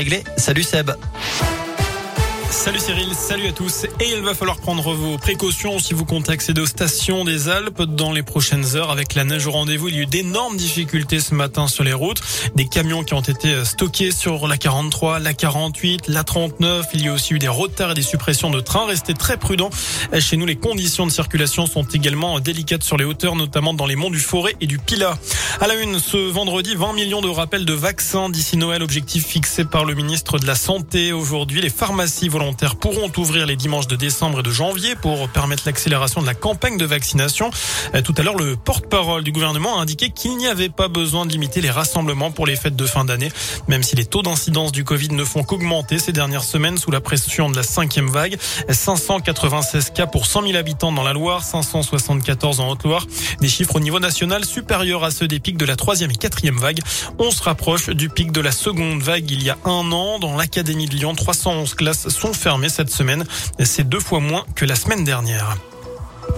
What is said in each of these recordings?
Réglé. Salut Seb. Salut Cyril, salut à tous. Et il va falloir prendre vos précautions si vous comptez accéder aux stations des Alpes dans les prochaines heures. Avec la neige au rendez-vous, il y a eu d'énormes difficultés ce matin sur les routes. Des camions qui ont été stockés sur la 43, la 48, la 39. Il y a aussi eu des retards et des suppressions de trains. Restez très prudents. Chez nous, les conditions de circulation sont également délicates sur les hauteurs, notamment dans les monts du Forêt et du Pilat. À la une, ce vendredi, 20 millions de rappels de vaccins d'ici Noël, objectif fixé par le ministre de la Santé. Aujourd'hui, les pharmacies volontaires pourront ouvrir les dimanches de décembre et de janvier pour permettre l'accélération de la campagne de vaccination. Euh, tout à l'heure, le porte-parole du gouvernement a indiqué qu'il n'y avait pas besoin de limiter les rassemblements pour les fêtes de fin d'année, même si les taux d'incidence du Covid ne font qu'augmenter ces dernières semaines sous la pression de la cinquième vague. 596 cas pour 100 000 habitants dans la Loire, 574 en Haute-Loire. Des chiffres au niveau national supérieurs à ceux des pics de la troisième et quatrième vague. On se rapproche du pic de la seconde vague il y a un an. Dans l'Académie de Lyon, 311 classes sont fermées cette semaine. C'est deux fois moins que la semaine dernière.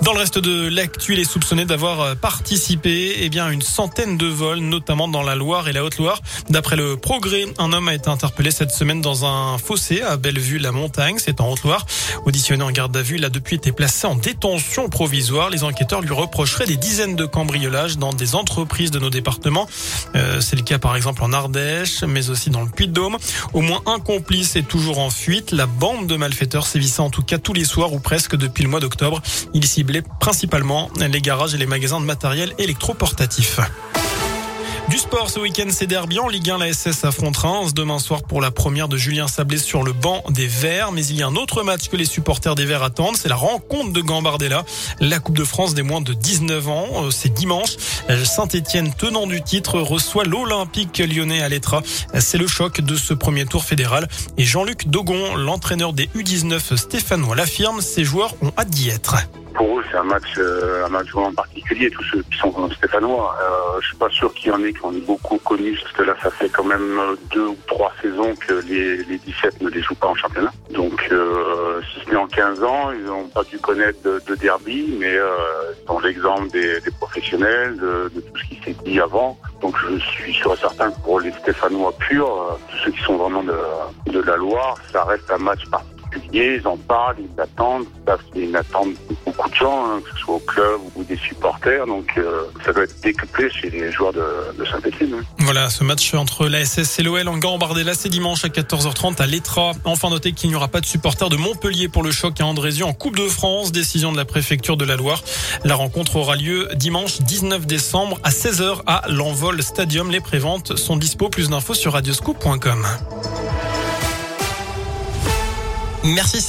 Dans le reste de l'actu, il est soupçonné d'avoir euh, participé eh bien, à une centaine de vols, notamment dans la Loire et la Haute-Loire. D'après le Progrès, un homme a été interpellé cette semaine dans un fossé à Bellevue-la-Montagne, c'est en Haute-Loire. Auditionné en garde à vue, il a depuis été placé en détention provisoire. Les enquêteurs lui reprocheraient des dizaines de cambriolages dans des entreprises de nos départements. Euh, c'est le cas par exemple en Ardèche, mais aussi dans le Puy-de-Dôme. Au moins un complice est toujours en fuite. La bande de malfaiteurs sévissait en tout cas tous les soirs ou presque depuis le mois d'octobre. Il ciblait principalement les garages et les magasins de matériel électroportatif. Du sport ce week-end, c'est derby en Ligue 1. La SS affronte Reims demain soir pour la première de Julien Sablé sur le banc des Verts. Mais il y a un autre match que les supporters des Verts attendent. C'est la rencontre de Gambardella. La Coupe de France des moins de 19 ans. Euh, c'est dimanche. Saint-Etienne, tenant du titre, reçoit l'Olympique lyonnais à l'Etra. C'est le choc de ce premier tour fédéral. Et Jean-Luc Dogon, l'entraîneur des U19 stéphanois, l'affirme. Ses joueurs ont hâte d'y être pour eux, c'est un match, euh, un match en particulier, tous ceux qui sont stéphanois. Euh, je suis pas sûr qu'il y en ait qui ont beaucoup connu, parce que là, ça fait quand même deux ou trois saisons que les, les 17 ne les jouent pas en championnat. Donc, euh, si ce n'est en 15 ans, ils n'ont pas dû connaître de, de derby, mais euh, dans l'exemple des, des, professionnels, de, de, tout ce qui s'est dit avant. Donc, je suis sûr et certain que pour les Stéphanois purs, euh, tous ceux qui sont vraiment de, de la Loire, ça reste un match particulier ils en parlent, ils attendent. C'est une attente de beaucoup de gens, hein, que ce soit au club ou des supporters. Donc euh, ça doit être décuplé chez les joueurs de, Saint-Etienne. Hein. Voilà, ce match entre la SS et l'OL en Gambardella, c'est dimanche à 14h30 à l'Etra. Enfin, notez qu'il n'y aura pas de supporters de Montpellier pour le choc à Andrézieux en Coupe de France. Décision de la préfecture de la Loire. La rencontre aura lieu dimanche 19 décembre à 16h à l'Envol Stadium. Les préventes sont dispo. Plus d'infos sur radioscoop.com. Merci.